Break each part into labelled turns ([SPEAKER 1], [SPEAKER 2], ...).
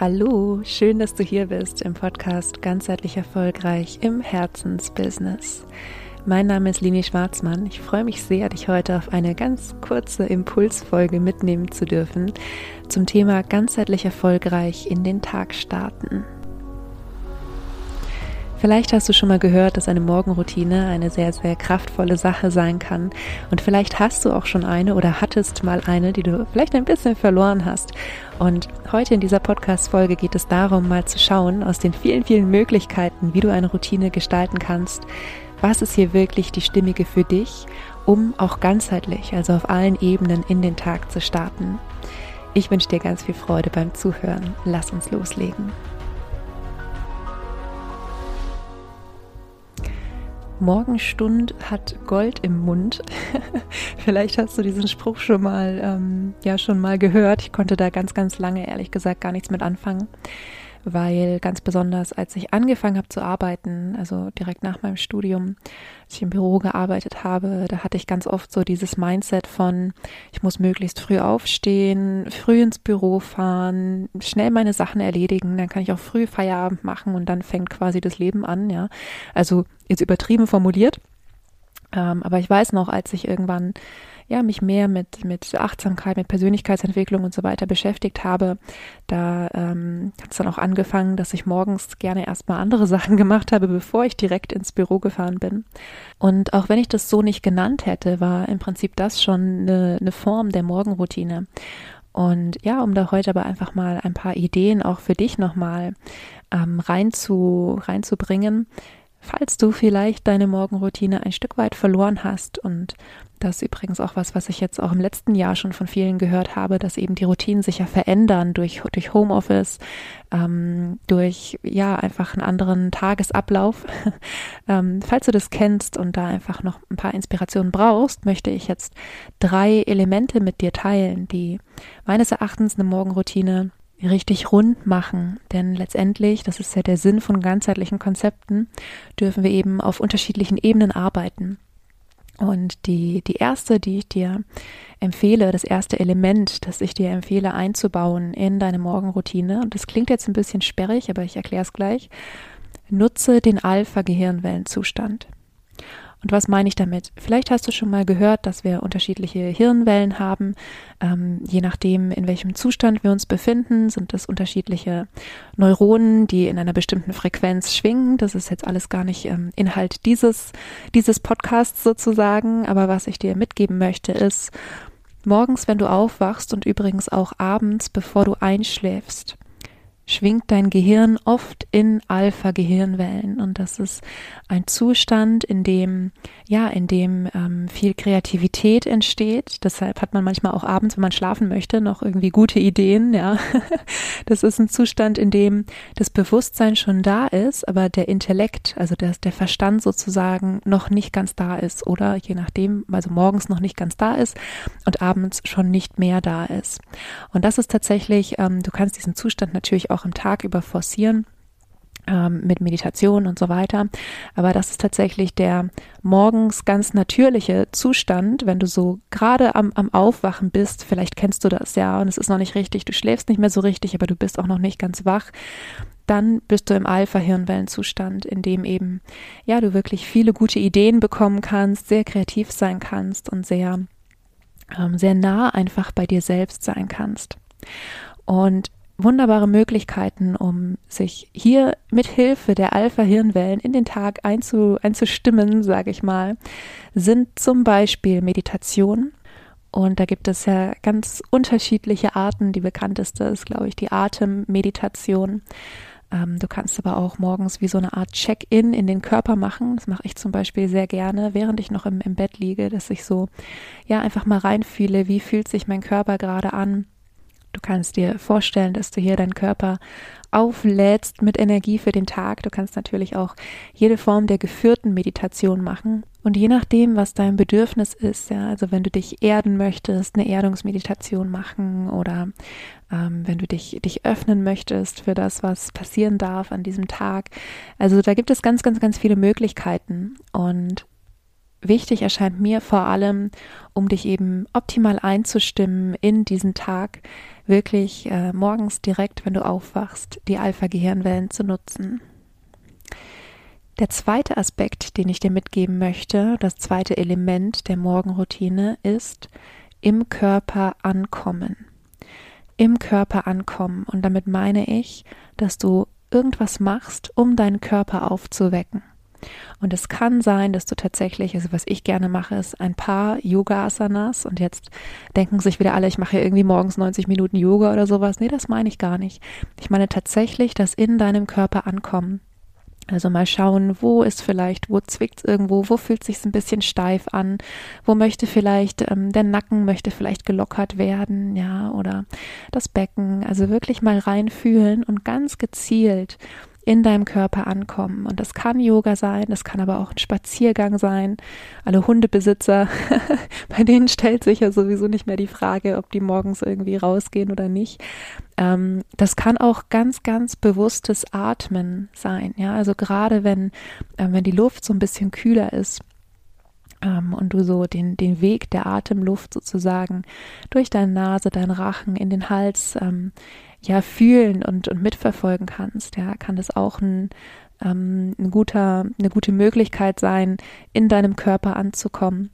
[SPEAKER 1] Hallo, schön, dass du hier bist im Podcast Ganzheitlich Erfolgreich im Herzensbusiness. Mein Name ist Lini Schwarzmann. Ich freue mich sehr, dich heute auf eine ganz kurze Impulsfolge mitnehmen zu dürfen zum Thema ganzheitlich erfolgreich in den Tag starten. Vielleicht hast du schon mal gehört, dass eine Morgenroutine eine sehr, sehr kraftvolle Sache sein kann. Und vielleicht hast du auch schon eine oder hattest mal eine, die du vielleicht ein bisschen verloren hast. Und heute in dieser Podcast-Folge geht es darum, mal zu schauen, aus den vielen, vielen Möglichkeiten, wie du eine Routine gestalten kannst, was ist hier wirklich die stimmige für dich, um auch ganzheitlich, also auf allen Ebenen in den Tag zu starten. Ich wünsche dir ganz viel Freude beim Zuhören. Lass uns loslegen. Morgenstund hat Gold im Mund. Vielleicht hast du diesen Spruch schon mal, ähm, ja, schon mal gehört. Ich konnte da ganz, ganz lange, ehrlich gesagt, gar nichts mit anfangen weil ganz besonders, als ich angefangen habe zu arbeiten, also direkt nach meinem Studium, als ich im Büro gearbeitet habe, da hatte ich ganz oft so dieses Mindset von, ich muss möglichst früh aufstehen, früh ins Büro fahren, schnell meine Sachen erledigen, dann kann ich auch früh Feierabend machen und dann fängt quasi das Leben an, ja. Also jetzt übertrieben formuliert. Ähm, aber ich weiß noch, als ich irgendwann ja, mich mehr mit, mit Achtsamkeit, mit Persönlichkeitsentwicklung und so weiter beschäftigt habe, da ähm, hat es dann auch angefangen, dass ich morgens gerne erstmal andere Sachen gemacht habe, bevor ich direkt ins Büro gefahren bin. Und auch wenn ich das so nicht genannt hätte, war im Prinzip das schon eine, eine Form der Morgenroutine. Und ja, um da heute aber einfach mal ein paar Ideen auch für dich nochmal ähm, rein zu, reinzubringen, falls du vielleicht deine Morgenroutine ein Stück weit verloren hast und das ist übrigens auch was, was ich jetzt auch im letzten Jahr schon von vielen gehört habe, dass eben die Routinen sich ja verändern durch, durch Homeoffice, ähm, durch ja einfach einen anderen Tagesablauf. ähm, falls du das kennst und da einfach noch ein paar Inspirationen brauchst, möchte ich jetzt drei Elemente mit dir teilen, die meines Erachtens eine Morgenroutine richtig rund machen. Denn letztendlich, das ist ja der Sinn von ganzheitlichen Konzepten, dürfen wir eben auf unterschiedlichen Ebenen arbeiten. Und die, die erste, die ich dir empfehle, das erste Element, das ich dir empfehle einzubauen in deine Morgenroutine, und das klingt jetzt ein bisschen sperrig, aber ich erkläre es gleich, nutze den Alpha-Gehirnwellenzustand. Und was meine ich damit? Vielleicht hast du schon mal gehört, dass wir unterschiedliche Hirnwellen haben. Ähm, je nachdem, in welchem Zustand wir uns befinden, sind das unterschiedliche Neuronen, die in einer bestimmten Frequenz schwingen. Das ist jetzt alles gar nicht ähm, Inhalt dieses, dieses Podcasts sozusagen. Aber was ich dir mitgeben möchte, ist, morgens, wenn du aufwachst und übrigens auch abends, bevor du einschläfst, schwingt dein Gehirn oft in Alpha-Gehirnwellen und das ist ein Zustand, in dem ja, in dem ähm, viel Kreativität entsteht. Deshalb hat man manchmal auch abends, wenn man schlafen möchte, noch irgendwie gute Ideen. Ja, das ist ein Zustand, in dem das Bewusstsein schon da ist, aber der Intellekt, also der, der Verstand sozusagen noch nicht ganz da ist oder je nachdem, also morgens noch nicht ganz da ist und abends schon nicht mehr da ist. Und das ist tatsächlich, ähm, du kannst diesen Zustand natürlich auch auch im Tag über forcieren ähm, mit Meditation und so weiter. Aber das ist tatsächlich der morgens ganz natürliche Zustand, wenn du so gerade am, am Aufwachen bist. Vielleicht kennst du das ja und es ist noch nicht richtig. Du schläfst nicht mehr so richtig, aber du bist auch noch nicht ganz wach. Dann bist du im Alpha-Hirnwellenzustand, in dem eben, ja, du wirklich viele gute Ideen bekommen kannst, sehr kreativ sein kannst und sehr, ähm, sehr nah einfach bei dir selbst sein kannst. Und wunderbare Möglichkeiten, um sich hier mit Hilfe der Alpha-Hirnwellen in den Tag einzu, einzustimmen, sage ich mal, sind zum Beispiel Meditation. Und da gibt es ja ganz unterschiedliche Arten. Die bekannteste ist, glaube ich, die Atemmeditation. Ähm, du kannst aber auch morgens wie so eine Art Check-in in den Körper machen. Das mache ich zum Beispiel sehr gerne, während ich noch im, im Bett liege, dass ich so, ja, einfach mal reinfühle, wie fühlt sich mein Körper gerade an Du kannst dir vorstellen, dass du hier deinen Körper auflädst mit Energie für den Tag. Du kannst natürlich auch jede Form der geführten Meditation machen. Und je nachdem, was dein Bedürfnis ist, ja, also wenn du dich erden möchtest, eine Erdungsmeditation machen oder ähm, wenn du dich, dich öffnen möchtest für das, was passieren darf an diesem Tag. Also da gibt es ganz, ganz, ganz viele Möglichkeiten. Und wichtig erscheint mir vor allem, um dich eben optimal einzustimmen in diesen Tag, wirklich äh, morgens direkt, wenn du aufwachst, die Alpha-Gehirnwellen zu nutzen. Der zweite Aspekt, den ich dir mitgeben möchte, das zweite Element der Morgenroutine ist im Körper ankommen. Im Körper ankommen. Und damit meine ich, dass du irgendwas machst, um deinen Körper aufzuwecken. Und es kann sein, dass du tatsächlich, also was ich gerne mache, ist ein paar Yoga-Asanas. Und jetzt denken sich wieder alle, ich mache irgendwie morgens 90 Minuten Yoga oder sowas. Nee, das meine ich gar nicht. Ich meine tatsächlich, das in deinem Körper ankommen. Also mal schauen, wo ist vielleicht, wo zwickt irgendwo, wo fühlt sich ein bisschen steif an, wo möchte vielleicht ähm, der Nacken möchte vielleicht gelockert werden, ja, oder das Becken. Also wirklich mal reinfühlen und ganz gezielt in deinem Körper ankommen. Und das kann Yoga sein, das kann aber auch ein Spaziergang sein. Alle Hundebesitzer, bei denen stellt sich ja sowieso nicht mehr die Frage, ob die morgens irgendwie rausgehen oder nicht. Ähm, das kann auch ganz, ganz bewusstes Atmen sein. Ja, also gerade wenn, äh, wenn die Luft so ein bisschen kühler ist, ähm, und du so den, den Weg der Atemluft sozusagen durch deine Nase, deinen Rachen in den Hals ähm, ja fühlen und, und mitverfolgen kannst, ja, kann das auch ein, ähm, ein guter, eine gute Möglichkeit sein, in deinem Körper anzukommen.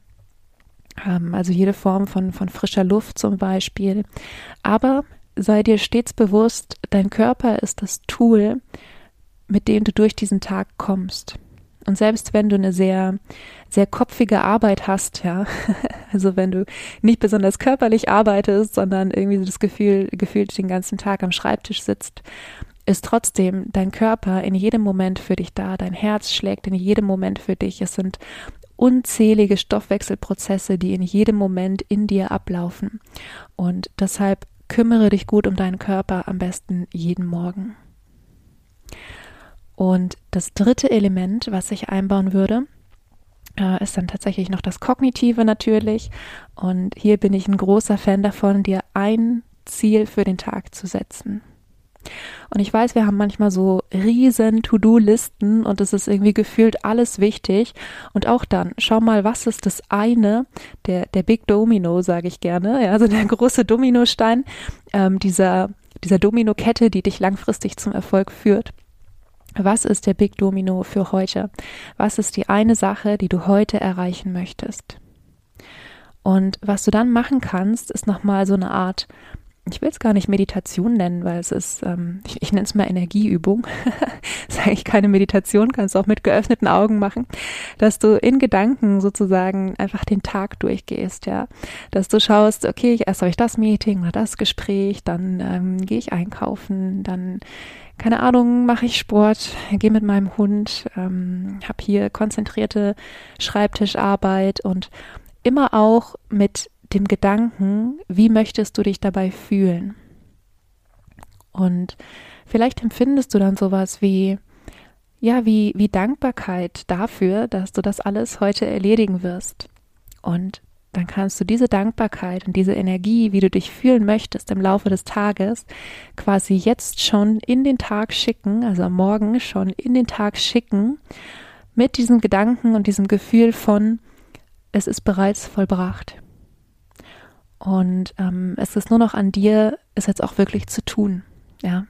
[SPEAKER 1] Ähm, also jede Form von, von frischer Luft zum Beispiel. Aber sei dir stets bewusst, dein Körper ist das Tool, mit dem du durch diesen Tag kommst. Und selbst wenn du eine sehr, sehr kopfige Arbeit hast, ja, also wenn du nicht besonders körperlich arbeitest, sondern irgendwie das Gefühl, gefühlt den ganzen Tag am Schreibtisch sitzt, ist trotzdem dein Körper in jedem Moment für dich da, dein Herz schlägt in jedem Moment für dich. Es sind unzählige Stoffwechselprozesse, die in jedem Moment in dir ablaufen. Und deshalb kümmere dich gut um deinen Körper am besten jeden Morgen. Und das dritte Element, was ich einbauen würde, äh, ist dann tatsächlich noch das Kognitive natürlich. Und hier bin ich ein großer Fan davon, dir ein Ziel für den Tag zu setzen. Und ich weiß, wir haben manchmal so riesen To-Do-Listen und es ist irgendwie gefühlt alles wichtig. Und auch dann, schau mal, was ist das eine, der, der Big Domino, sage ich gerne, ja, also der große Dominostein ähm, dieser, dieser Domino-Kette, die dich langfristig zum Erfolg führt. Was ist der Big Domino für heute? Was ist die eine Sache, die du heute erreichen möchtest? Und was du dann machen kannst, ist nochmal so eine Art, ich will es gar nicht Meditation nennen, weil es ist, ähm, ich, ich nenne es mal Energieübung. ist eigentlich keine Meditation, kannst du auch mit geöffneten Augen machen, dass du in Gedanken sozusagen einfach den Tag durchgehst, ja. Dass du schaust, okay, erst habe ich das Meeting oder das Gespräch, dann ähm, gehe ich einkaufen, dann keine Ahnung, mache ich Sport, gehe mit meinem Hund, ähm, habe hier konzentrierte Schreibtischarbeit und immer auch mit dem Gedanken, wie möchtest du dich dabei fühlen? Und vielleicht empfindest du dann sowas wie, ja, wie, wie Dankbarkeit dafür, dass du das alles heute erledigen wirst. Und dann kannst du diese Dankbarkeit und diese Energie, wie du dich fühlen möchtest im Laufe des Tages, quasi jetzt schon in den Tag schicken, also am Morgen schon in den Tag schicken, mit diesem Gedanken und diesem Gefühl von, es ist bereits vollbracht. Und ähm, es ist nur noch an dir, es jetzt auch wirklich zu tun. Ja,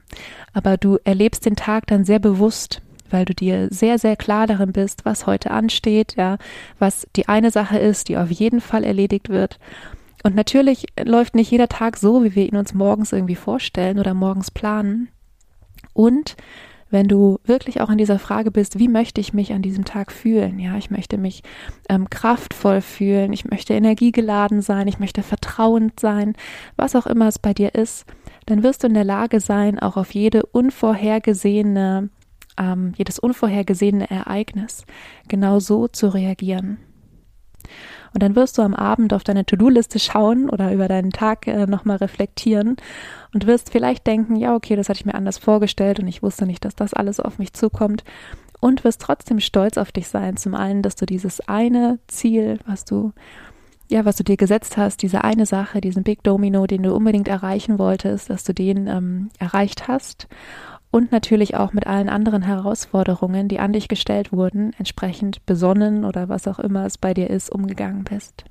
[SPEAKER 1] aber du erlebst den Tag dann sehr bewusst weil du dir sehr, sehr klar darin bist, was heute ansteht, ja, was die eine Sache ist, die auf jeden Fall erledigt wird. Und natürlich läuft nicht jeder Tag so, wie wir ihn uns morgens irgendwie vorstellen oder morgens planen. Und wenn du wirklich auch in dieser Frage bist, wie möchte ich mich an diesem Tag fühlen? Ja, ich möchte mich ähm, kraftvoll fühlen, ich möchte energiegeladen sein, ich möchte vertrauend sein, was auch immer es bei dir ist, dann wirst du in der Lage sein, auch auf jede unvorhergesehene ähm, jedes unvorhergesehene Ereignis genau so zu reagieren. Und dann wirst du am Abend auf deine To-Do-Liste schauen oder über deinen Tag äh, nochmal reflektieren und wirst vielleicht denken, ja, okay, das hatte ich mir anders vorgestellt und ich wusste nicht, dass das alles auf mich zukommt. Und wirst trotzdem stolz auf dich sein. Zum einen, dass du dieses eine Ziel, was du ja, was du dir gesetzt hast, diese eine Sache, diesen Big Domino, den du unbedingt erreichen wolltest, dass du den ähm, erreicht hast und natürlich auch mit allen anderen Herausforderungen, die an dich gestellt wurden, entsprechend besonnen oder was auch immer es bei dir ist, umgegangen bist.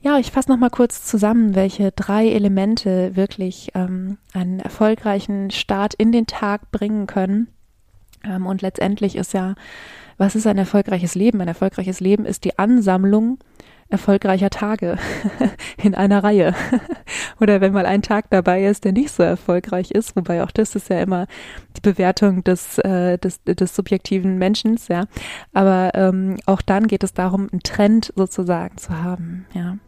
[SPEAKER 1] Ja, ich fasse nochmal kurz zusammen, welche drei Elemente wirklich ähm, einen erfolgreichen Start in den Tag bringen können. Ähm, und letztendlich ist ja, was ist ein erfolgreiches Leben? Ein erfolgreiches Leben ist die Ansammlung erfolgreicher Tage in einer Reihe. Oder wenn mal ein Tag dabei ist, der nicht so erfolgreich ist, wobei auch das ist ja immer die Bewertung des, äh, des, des subjektiven Menschen, ja. Aber ähm, auch dann geht es darum, einen Trend sozusagen zu haben, ja.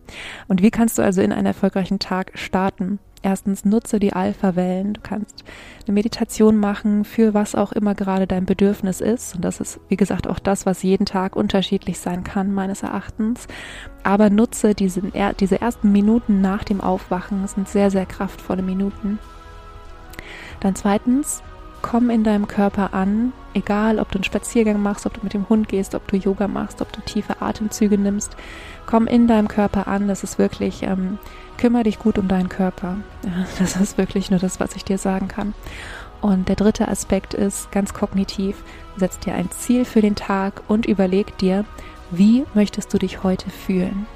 [SPEAKER 1] Und wie kannst du also in einen erfolgreichen Tag starten? Erstens nutze die Alpha-Wellen. Du kannst eine Meditation machen für was auch immer gerade dein Bedürfnis ist. Und das ist, wie gesagt, auch das, was jeden Tag unterschiedlich sein kann, meines Erachtens. Aber nutze diese, diese ersten Minuten nach dem Aufwachen. Das sind sehr, sehr kraftvolle Minuten. Dann zweitens, komm in deinem Körper an, egal ob du einen Spaziergang machst, ob du mit dem Hund gehst, ob du Yoga machst, ob du tiefe Atemzüge nimmst. Komm in deinem Körper an. Das ist wirklich ähm, kümmere dich gut um deinen Körper. Das ist wirklich nur das, was ich dir sagen kann. Und der dritte Aspekt ist ganz kognitiv. Setz dir ein Ziel für den Tag und überleg dir, wie möchtest du dich heute fühlen?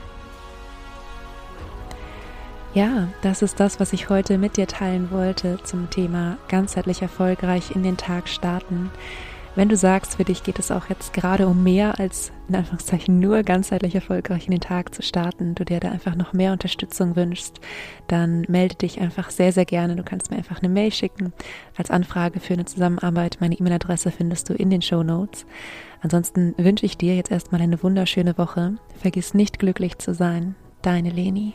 [SPEAKER 1] Ja, das ist das, was ich heute mit dir teilen wollte zum Thema ganzheitlich erfolgreich in den Tag starten. Wenn du sagst, für dich geht es auch jetzt gerade um mehr als in Anführungszeichen nur ganzheitlich erfolgreich in den Tag zu starten, du dir da einfach noch mehr Unterstützung wünschst, dann melde dich einfach sehr, sehr gerne. Du kannst mir einfach eine Mail schicken als Anfrage für eine Zusammenarbeit. Meine E-Mail-Adresse findest du in den Show Notes. Ansonsten wünsche ich dir jetzt erstmal eine wunderschöne Woche. Vergiss nicht glücklich zu sein. Deine Leni.